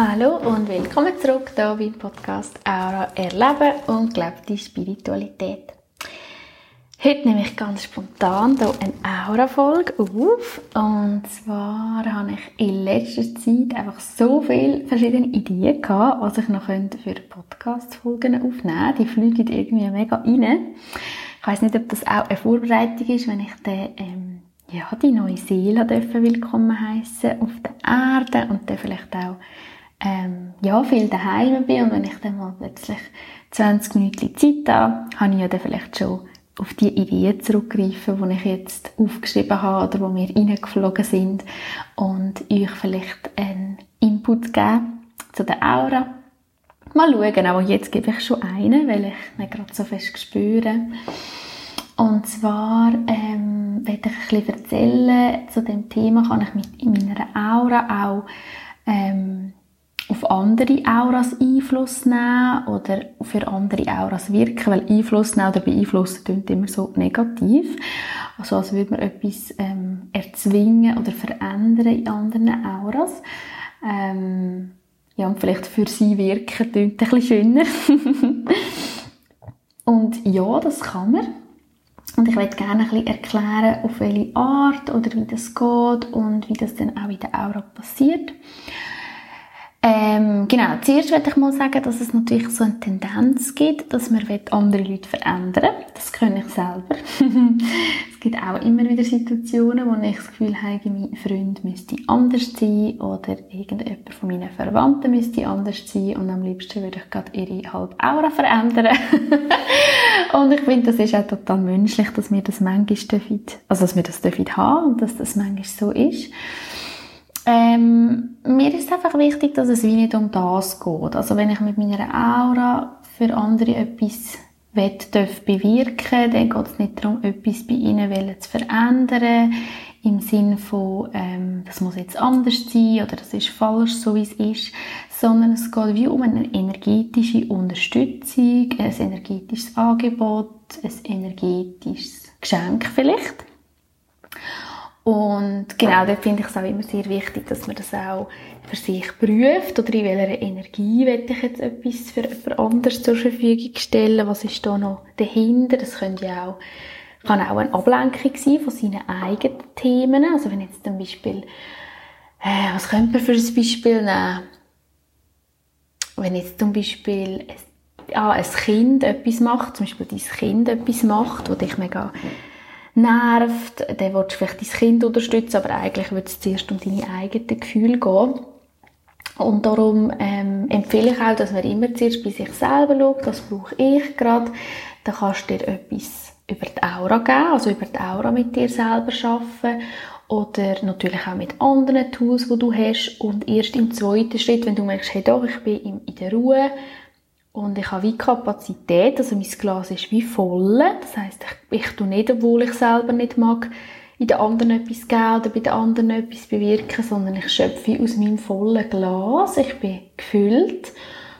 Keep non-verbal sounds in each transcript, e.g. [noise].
Hallo und willkommen zurück hier beim Podcast Aura Erleben und gelebte Spiritualität. Heute nehme ich ganz spontan hier eine Aura-Folge auf. Und zwar habe ich in letzter Zeit einfach so viele verschiedene Ideen gehabt, was ich noch für Podcast-Folgen aufnehmen könnte. Die fliegen irgendwie mega rein. Ich weiss nicht, ob das auch eine Vorbereitung ist, wenn ich den, ähm, ja, die neue Seele willkommen heißen auf der Erde und dann vielleicht auch ähm, ja, viel daheim bin und wenn ich dann mal plötzlich 20 Minuten Zeit habe, habe ich ja dann vielleicht schon auf die Ideen zurückgreifen, die ich jetzt aufgeschrieben habe oder die mir reingeflogen sind und euch vielleicht einen Input geben zu der Aura. Mal schauen, aber jetzt gebe ich schon einen, weil ich nicht gerade so fest spüre. Und zwar ähm, werde ich ein erzählen zu dem Thema, kann ich mit in meiner Aura auch ähm, auf andere Auras Einfluss nehmen oder für andere Auras wirken, weil Einfluss nehmen oder beeinflussen klingt immer so negativ. Also als würde man etwas ähm, erzwingen oder verändern in anderen Auras. Ähm, ja, und vielleicht für sie wirken klingt ein bisschen schöner. [laughs] und ja, das kann man. Und ich möchte gerne ein bisschen erklären, auf welche Art oder wie das geht und wie das dann auch in der Aura passiert. Ähm, genau, zuerst würde ich mal sagen, dass es natürlich so eine Tendenz gibt, dass man andere Leute verändern Das kann ich selber. [laughs] es gibt auch immer wieder Situationen, wo ich das Gefühl habe, mein Freund müsste anders sein oder irgendjemand von meinen Verwandten müsste anders sein und am liebsten würde ich gerade ihre halbe verändern. [laughs] und ich finde, das ist auch total menschlich, dass wir das manchmal dürfen, also dass wir das dürfen haben und dass das manchmal so ist. Ähm, mir ist einfach wichtig, dass es wie nicht um das geht. Also wenn ich mit meiner Aura für andere etwas will, darf bewirken, dann geht es nicht darum, etwas bei ihnen zu verändern, im Sinne von, ähm, das muss jetzt anders sein oder das ist falsch, so wie es ist, sondern es geht wie um eine energetische Unterstützung, ein energetisches Angebot, ein energetisches Geschenk vielleicht. Und genau, dort finde ich es auch immer sehr wichtig, dass man das auch für sich prüft oder in welcher Energie will ich jetzt etwas für jemand anderes zur Verfügung stellen, was ist da noch dahinter, das könnte ja auch, kann auch eine Ablenkung sein von seinen eigenen Themen, also wenn jetzt zum Beispiel, äh, was könnte man für ein Beispiel nehmen? Wenn jetzt zum Beispiel ein, ja, ein Kind etwas macht, zum Beispiel dein Kind etwas macht, wo dich mega nervt, dann willst du vielleicht dein Kind unterstützen, aber eigentlich wird es zuerst um deine eigenen Gefühle gehen. Und darum ähm, empfehle ich auch, dass man immer zuerst bei sich selber schaut, was brauche ich gerade. Dann kannst du dir etwas über die Aura geben, also über die Aura mit dir selber arbeiten oder natürlich auch mit anderen Tools, die du hast. Und erst im zweiten Schritt, wenn du merkst, hey doch, ich bin in der Ruhe, und ich habe wie Kapazität, also mein Glas ist wie voll. Das heisst, ich, ich tue nicht, obwohl ich selber nicht mag, in den anderen etwas geben oder bei den anderen etwas bewirken, sondern ich schöpfe aus meinem vollen Glas. Ich bin gefüllt,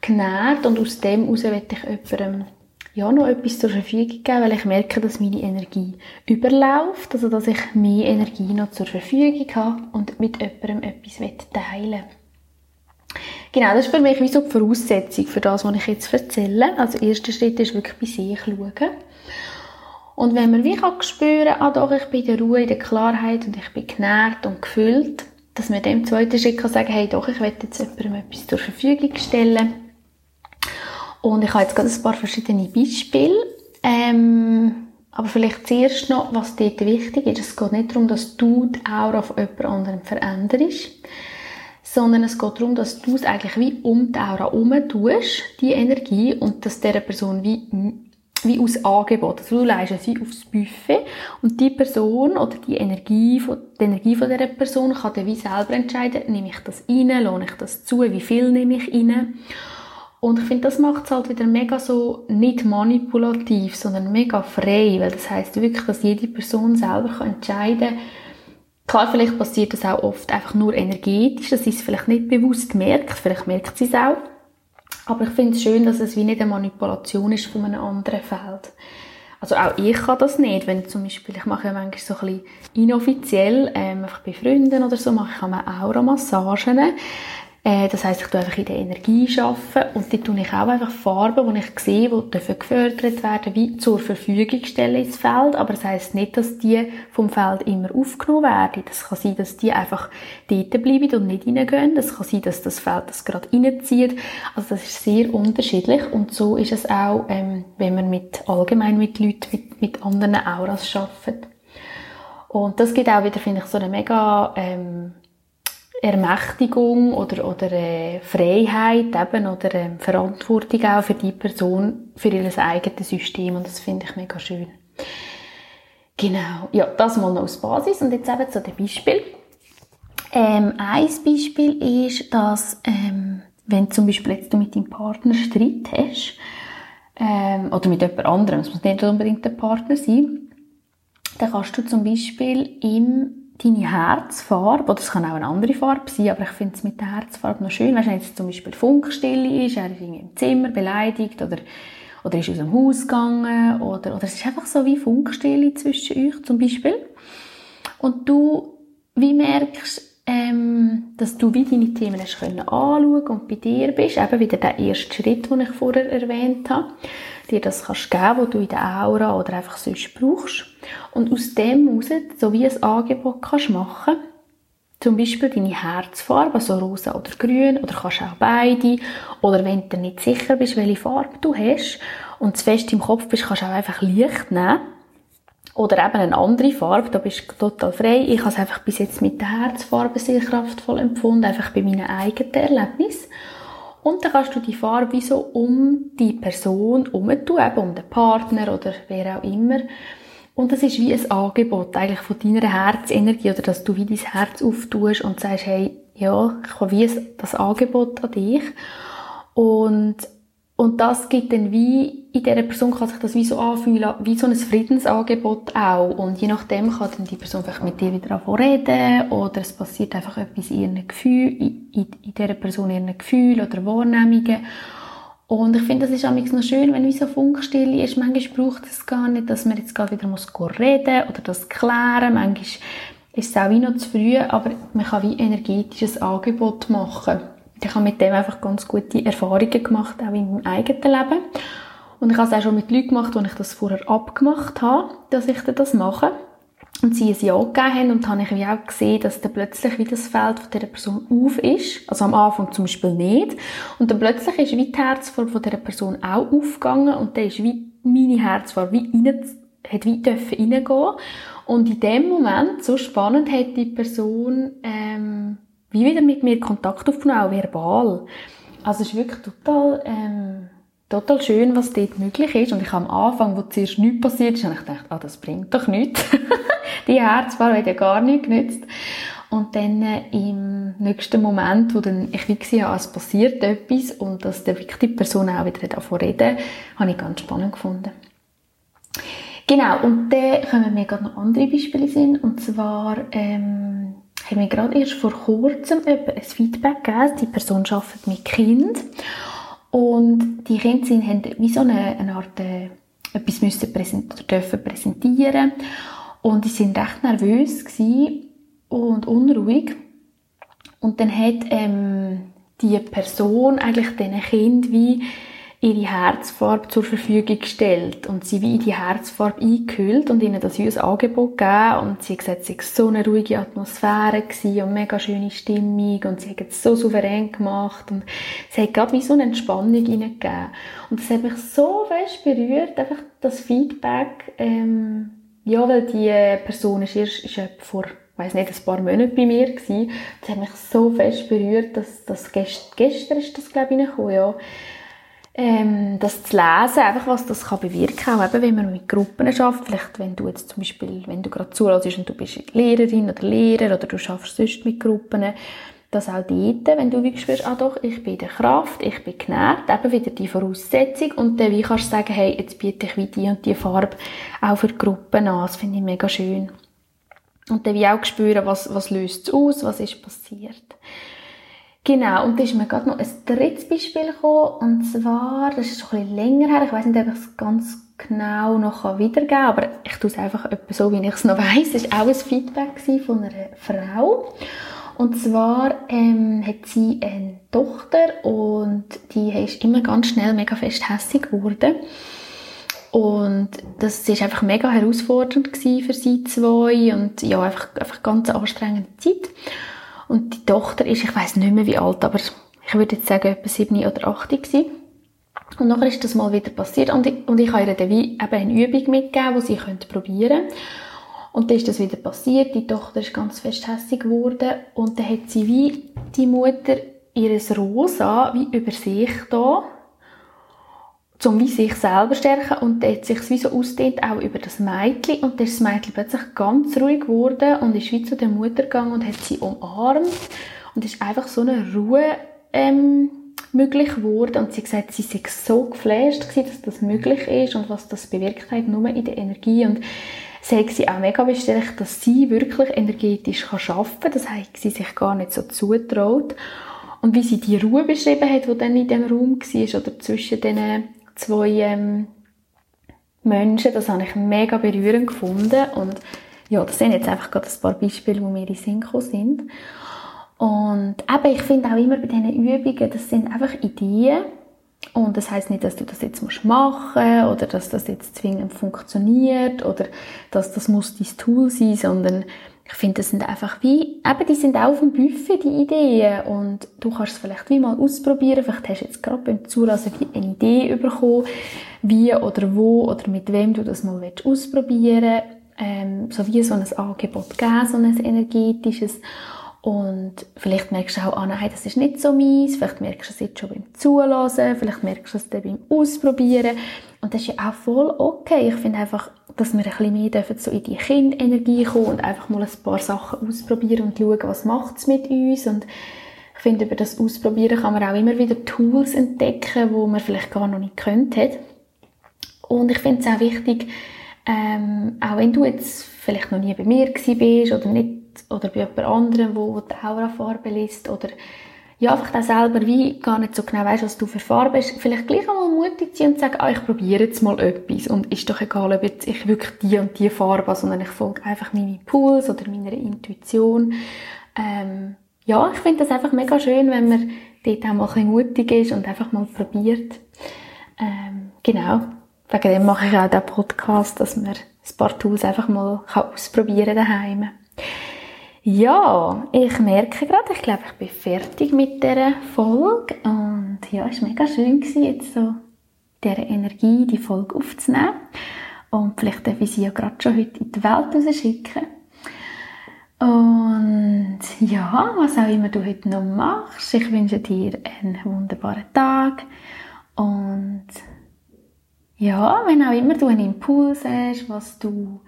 genährt und aus dem heraus will ich jemandem ja, noch etwas zur Verfügung geben, weil ich merke, dass meine Energie überläuft, also dass ich mehr Energie noch zur Verfügung habe und mit jemandem etwas teilen will. Genau, das ist für mich wie so die Voraussetzung für das, was ich jetzt erzähle. Also, der erste Schritt ist wirklich bei sich schauen. Und wenn man wie kann spüren, ah doch, ich bin in der Ruhe, in der Klarheit und ich bin genährt und gefüllt, dass man dem zweiten Schritt kann sagen, hey doch, ich will jetzt jemandem etwas zur Verfügung stellen. Und ich habe jetzt gerade ein paar verschiedene Beispiele. Ähm, aber vielleicht zuerst noch, was dort wichtig ist. Es geht nicht darum, dass du die Aura von jemand anderem veränderst, sondern es geht darum, dass du es eigentlich wie um die Aura herum tust, die Energie, und dass dieser Person wie, wie aus Angebot, also du leist es wie aufs Buffet, und die Person oder die Energie, von, die Energie von dieser Person kann dann wie selber entscheiden, nehme ich das rein, lohne ich das zu, wie viel nehme ich rein. Und ich finde, das macht es halt wieder mega so, nicht manipulativ, sondern mega frei, weil das heißt wirklich, dass jede Person selber kann entscheiden kann, Klar, vielleicht passiert das auch oft einfach nur energetisch, dass sie es vielleicht nicht bewusst merkt, vielleicht merkt sie es auch. Aber ich finde es schön, dass es wie nicht eine Manipulation ist von einem anderen Feld. Also auch ich kann das nicht, wenn zum Beispiel, ich mache ja manchmal so ein bisschen inoffiziell, ähm, einfach bei Freunden oder so, mache ich auch Aura-Massagen. Äh, das heißt, ich tue einfach in der Energie arbeiten und dort tue ich auch einfach Farben, die ich sehe, die gefördert werden, wie zur Verfügung stellen ins Feld. Aber das heißt nicht, dass die vom Feld immer aufgenommen werden. Das kann sein, dass die einfach dort bleiben und nicht reingehen. Das kann sein, dass das Feld das gerade reinzieht. Also das ist sehr unterschiedlich und so ist es auch, ähm, wenn man mit allgemein mit Leuten, mit, mit anderen Auras arbeitet. Und das gibt auch wieder, finde ich, so eine mega ähm, Ermächtigung oder, oder äh, Freiheit eben, oder äh, Verantwortung auch für die Person, für ihr eigenes System und das finde ich mega schön. Genau, ja, das mal noch als Basis und jetzt eben zu dem Beispiel. Ähm, ein Beispiel ist, dass ähm, wenn zum Beispiel jetzt du mit deinem Partner Streit hast, ähm, oder mit jemand anderem, es muss nicht unbedingt der Partner sein, dann kannst du zum Beispiel ihm deine Herzfarbe, oder es kann auch eine andere Farbe sein, aber ich finde es mit der Herzfarbe noch schön, wenn jetzt zum Beispiel Funkstille ist, er ist im Zimmer beleidigt oder, oder ist aus dem Haus gegangen oder, oder es ist einfach so wie Funkstille zwischen euch zum Beispiel. Und du wie merkst, ähm, dass du wie deine Themen hast können anschauen und bei dir bist, eben wieder der erste Schritt, den ich vorher erwähnt habe, dir das kannst geben, was du in der Aura oder einfach sonst brauchst. Und aus dem heraus so wie ein Angebot kannst machen zum Beispiel deine Herzfarbe, also rosa oder grün, oder kannst auch beide. Oder wenn du nicht sicher bist, welche Farbe du hast und zu fest im Kopf bist, kannst du auch einfach Licht nehmen. Oder eben eine andere Farbe, da bist du total frei. Ich habe es einfach bis jetzt mit der Herzfarbe sehr kraftvoll empfunden, einfach bei meinen eigenen Erlebnissen. Und dann kannst du die Farbe so um die Person herum eben um den Partner oder wer auch immer. Und das ist wie ein Angebot eigentlich von deiner Herzenergie oder dass du wie dein Herz auftust und sagst, hey, ja, ich habe wie das Angebot an dich. Und und das gibt dann wie, in dieser Person kann sich das wie so anfühlen, wie so ein Friedensangebot auch. Und je nachdem kann dann die Person vielleicht mit dir wieder anfangen reden, oder es passiert einfach etwas in ihren Gefühlen, in, in, in dieser Person ihren Gefühlen oder Wahrnehmungen. Und ich finde, das ist auch noch schön, wenn wie so Funkstille ist. Manchmal braucht es gar nicht, dass man jetzt gerade wieder muss reden oder das klären. Manchmal ist es auch wie noch zu früh, aber man kann wie energetisches Angebot machen ich habe mit dem einfach ganz gute Erfahrungen gemacht, auch in meinem eigenen Leben. Und ich habe es auch schon mit Leuten gemacht, wo ich das vorher abgemacht habe, dass ich das mache. Und sie ein Ja gegeben haben und dann habe ich auch gesehen, dass dann plötzlich wie das Feld von dieser Person auf ist. Also am Anfang zum Beispiel nicht. Und dann plötzlich ist wie die Herzfarbe von dieser Person auch aufgegangen und dann ist wie meine Herzfarbe wie rein, hat wie dürfen reingehen. Und in dem Moment, so spannend, hat die Person, ähm, wie wieder mit mir Kontakt aufgenommen, auch verbal. Also es ist wirklich total, ähm, total schön, was dort möglich ist. Und ich am Anfang, wo zuerst nichts passiert ist, habe ich gedacht, ah, das bringt doch nichts. [laughs] Die Herzwahl hat ja gar nichts genützt. Und dann äh, im nächsten Moment, wo dann ich wie gesehen habe, es passiert etwas und dass der wirklich die Person auch wieder davon reden, habe ich ganz spannend gefunden. Genau, und dann kommen mir gerade noch andere Beispiele sind. Und zwar, ähm, haben wir gerade erst vor kurzem ein Feedback gegeben. Die Person arbeitet mit Kind. Und die Kinder sind, haben wie so eine, eine Art äh, etwas müssen präsent dürfen präsentieren. Und die sind recht nervös und unruhig. Und dann hat ähm, die Person eigentlich diesen Kind wie ihre Herzfarbe zur Verfügung gestellt. Und sie wie in die Herzfarbe eingehüllt und ihnen das als Angebot gegeben. Und sie hat gesagt, es war so eine ruhige Atmosphäre und mega schöne Stimmung. Und sie hat es so souverän gemacht. Und es hat gerade wie so eine Entspannung hineingegeben. Und das hat mich so fest berührt, einfach das Feedback, ähm, ja, weil die Person ist erst, ist vor weiß nicht, ein paar Monate bei mir gewesen. Das hat mich so fest berührt, dass das gest gestern ist das, glaube ich, reingekommen, ja ähm, das zu lesen, einfach was das kann bewirken kann, auch eben, wenn man mit Gruppen schafft, vielleicht wenn du jetzt zum Beispiel, wenn du gerade zulässt und du bist Lehrerin oder Lehrer oder du schaffst sonst mit Gruppen, dass auch dort, wenn du wirklich spürst, ah doch, ich bin der Kraft, ich bin genährt, eben wieder die Voraussetzung und dann wie kannst du sagen, hey, jetzt biete ich wie die und die Farbe auch für die Gruppen an, das finde ich mega schön. Und dann wie auch spüren, was, was löst es aus, was ist passiert. Genau, und da ist mir gerade noch ein drittes Beispiel gekommen, und zwar, das ist schon ein bisschen länger her, ich weiß nicht, ob ich es ganz genau noch wiedergeben kann, aber ich tue es einfach etwa so, wie ich es noch [laughs] weiss. Es war auch ein Feedback von einer Frau. Und zwar ähm, hat sie eine Tochter und die ist immer ganz schnell mega fest hässig geworden. Und das ist einfach mega herausfordernd für sie zwei und ja, einfach, einfach ganz anstrengende Zeit. Und die Tochter ist, ich weiß nicht mehr wie alt, aber ich würde jetzt sagen etwa sieben oder acht gewesen. Und nachher ist das mal wieder passiert und ich, und ich habe ihr dann wie eben eine Übung mitgegeben, die sie probieren könnte. Und dann ist das wieder passiert, die Tochter ist ganz fest hässlich geworden und dann hat sie wie die Mutter ihres Rosa wie über sich da um wie sich selber stärken und hat sich wie so ausdehnt auch über das Mädchen. Und dann ist das Mädchen plötzlich ganz ruhig geworden und ist wie zu der Mutter gegangen und hat sie umarmt. Und ist einfach so eine Ruhe ähm, möglich geworden. Und sie hat gesagt, sie sei so geflasht gewesen, dass das möglich ist und was das bewirkt hat, nur in der Energie. Und sie hat sie auch mega bestärkt, dass sie wirklich energetisch kann arbeiten kann, das hat sie sich gar nicht so zutraut und wie sie die Ruhe beschrieben hat, die dann in dem Raum war oder zwischen diesen zwei ähm, Menschen, das habe ich mega berührend gefunden und ja, das sind jetzt einfach gerade ein paar Beispiele, die mir in Sinn sind. Und eben, ich finde auch immer bei diesen Übungen, das sind einfach Ideen und das heißt nicht, dass du das jetzt machen musst oder dass das jetzt zwingend funktioniert oder dass das muss dein Tool sein, sondern ich finde, das sind einfach wie, eben, die sind auch auf dem Buffet, die Ideen. Und du kannst es vielleicht wie mal ausprobieren. Vielleicht hast du jetzt gerade beim Zulassen wie eine Idee bekommen, wie oder wo oder mit wem du das mal ausprobieren willst. Ähm, so wie so ein Angebot geben, so ein energetisches. Und vielleicht merkst du auch, ah nein, das ist nicht so meins. Vielleicht merkst du es jetzt schon beim Zulassen. Vielleicht merkst du es dann beim Ausprobieren. Und das ist ja auch voll okay. Ich finde einfach, dass wir ein bisschen mehr dürfen so in die Kindenergie kommen und einfach mal ein paar Sachen ausprobieren und schauen, was macht es mit uns. Und ich finde, über das Ausprobieren kann man auch immer wieder Tools entdecken, wo man vielleicht gar noch nicht kennt hat. Und ich finde es auch wichtig, ähm, auch wenn du jetzt vielleicht noch nie bei mir gewesen bist oder nicht oder bei jemand anderem, wo, wo die Aurafarbe liest oder ja, einfach da selber wie gar nicht so genau weißt, was du für Farbe hast, vielleicht gleich einmal mutig sein und sagen, ah, ich probiere jetzt mal etwas und ist doch egal, ob jetzt ich wirklich die und die Farbe habe, sondern ich folge einfach meinem Impuls oder meiner Intuition. Ähm, ja, ich finde das einfach mega schön, wenn man dort auch mal ein bisschen mutig ist und einfach mal probiert. Ähm, genau. Wegen dem mache ich auch den Podcast, dass man ein paar Tools einfach mal ausprobieren kann daheim. Ja, ich merke gerade, ich glaube, ich bin fertig mit dieser Folge. Und ja, es war mega schön, jetzt so dieser Energie die Folge aufzunehmen. Und vielleicht darf ich sie ja gerade schon heute in die Welt rausschicken. Und ja, was auch immer du heute noch machst, ich wünsche dir einen wunderbaren Tag. Und ja, wenn auch immer du einen Impuls hast, was du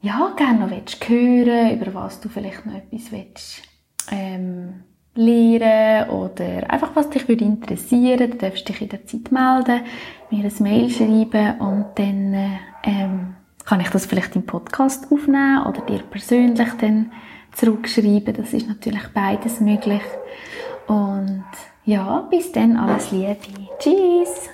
ja, gerne noch willst hören über was du vielleicht noch etwas willst, ähm, lernen oder einfach was dich würde interessieren, dann darfst du dich in der Zeit melden, mir ein Mail schreiben und dann ähm, kann ich das vielleicht im Podcast aufnehmen oder dir persönlich dann zurückschreiben. Das ist natürlich beides möglich. Und ja, bis dann alles Liebe. Tschüss!